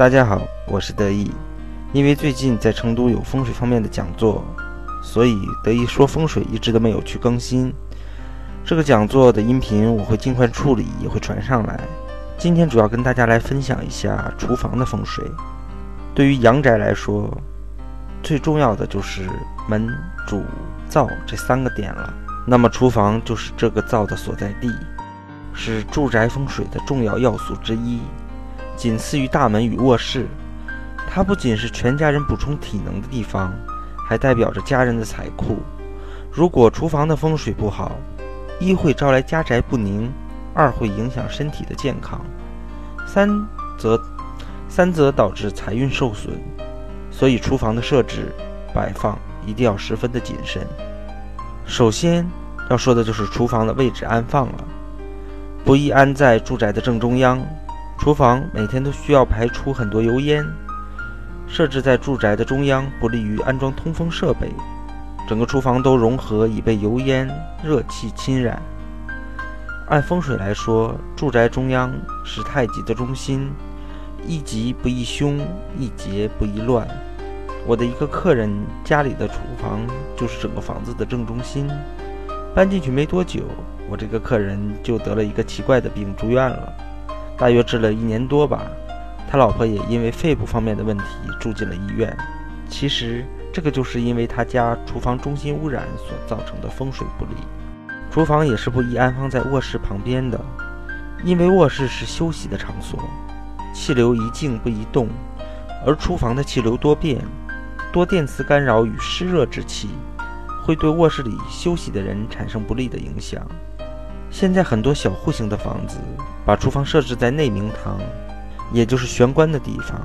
大家好，我是德意。因为最近在成都有风水方面的讲座，所以德意说风水一直都没有去更新。这个讲座的音频我会尽快处理，也会传上来。今天主要跟大家来分享一下厨房的风水。对于阳宅来说，最重要的就是门、主、灶这三个点了。那么厨房就是这个灶的所在地，是住宅风水的重要要素之一。仅次于大门与卧室，它不仅是全家人补充体能的地方，还代表着家人的财库。如果厨房的风水不好，一会招来家宅不宁，二会影响身体的健康，三则三则导致财运受损。所以厨房的设置摆放一定要十分的谨慎。首先要说的就是厨房的位置安放了，不宜安在住宅的正中央。厨房每天都需要排出很多油烟，设置在住宅的中央不利于安装通风设备，整个厨房都融合已被油烟、热气侵染。按风水来说，住宅中央是太极的中心，一吉不宜凶，一节不宜乱。我的一个客人家里的厨房就是整个房子的正中心，搬进去没多久，我这个客人就得了一个奇怪的病，住院了。大约治了一年多吧，他老婆也因为肺部方面的问题住进了医院。其实这个就是因为他家厨房中心污染所造成的风水不利。厨房也是不宜安放在卧室旁边的，因为卧室是休息的场所，气流宜静不宜动，而厨房的气流多变，多电磁干扰与湿热之气，会对卧室里休息的人产生不利的影响。现在很多小户型的房子把厨房设置在内明堂，也就是玄关的地方，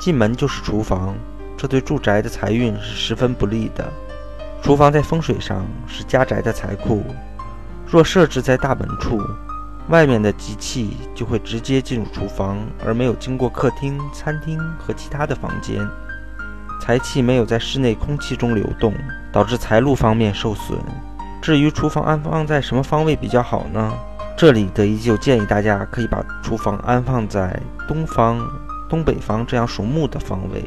进门就是厨房，这对住宅的财运是十分不利的。厨房在风水上是家宅的财库，若设置在大门处，外面的吉气就会直接进入厨房，而没有经过客厅、餐厅和其他的房间，财气没有在室内空气中流动，导致财路方面受损。至于厨房安放在什么方位比较好呢？这里德一就建议大家可以把厨房安放在东方、东北方这样属木的方位，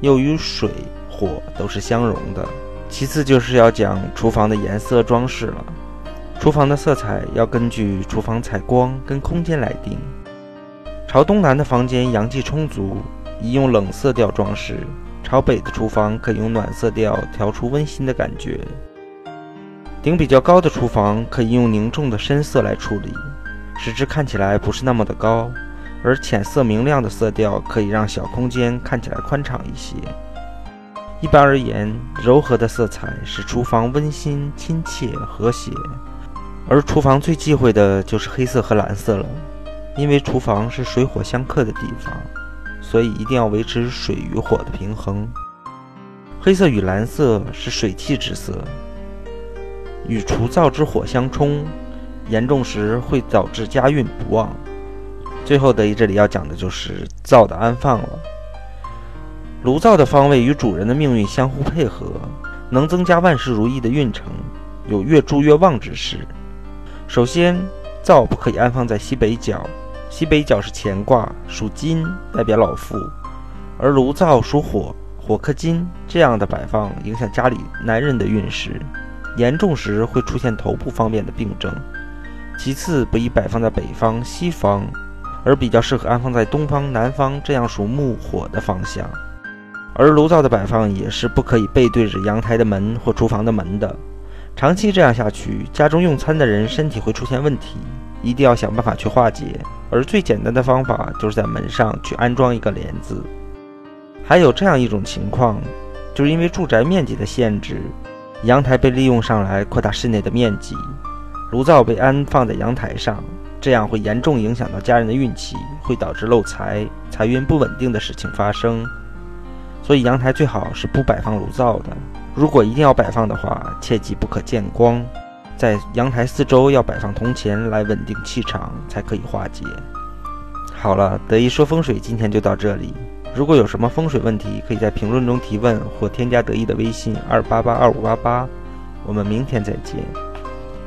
又与水火都是相容的。其次就是要讲厨房的颜色装饰了，厨房的色彩要根据厨房采光跟空间来定。朝东南的房间阳气充足，宜用冷色调装饰；朝北的厨房可以用暖色调调出温馨的感觉。顶比较高的厨房可以用凝重的深色来处理，使之看起来不是那么的高；而浅色明亮的色调可以让小空间看起来宽敞一些。一般而言，柔和的色彩使厨房温馨、亲切、和谐。而厨房最忌讳的就是黑色和蓝色了，因为厨房是水火相克的地方，所以一定要维持水与火的平衡。黑色与蓝色是水气之色。与除灶之火相冲，严重时会导致家运不旺。最后，德一这里要讲的就是灶的安放了。炉灶的方位与主人的命运相互配合，能增加万事如意的运程，有越住越旺之势。首先，灶不可以安放在西北角，西北角是乾卦，属金，代表老父；而炉灶属火，火克金，这样的摆放影响家里男人的运势。严重时会出现头部方面的病症。其次，不宜摆放在北方、西方，而比较适合安放在东方、南方这样属木火的方向。而炉灶的摆放也是不可以背对着阳台的门或厨房的门的。长期这样下去，家中用餐的人身体会出现问题，一定要想办法去化解。而最简单的方法就是在门上去安装一个帘子。还有这样一种情况，就是因为住宅面积的限制。阳台被利用上来扩大室内的面积，炉灶被安放在阳台上，这样会严重影响到家人的运气，会导致漏财、财运不稳定的事情发生。所以阳台最好是不摆放炉灶的。如果一定要摆放的话，切记不可见光。在阳台四周要摆放铜钱来稳定气场，才可以化解。好了，德一说风水今天就到这里。如果有什么风水问题，可以在评论中提问或添加得意的微信二八八二五八八，我们明天再见。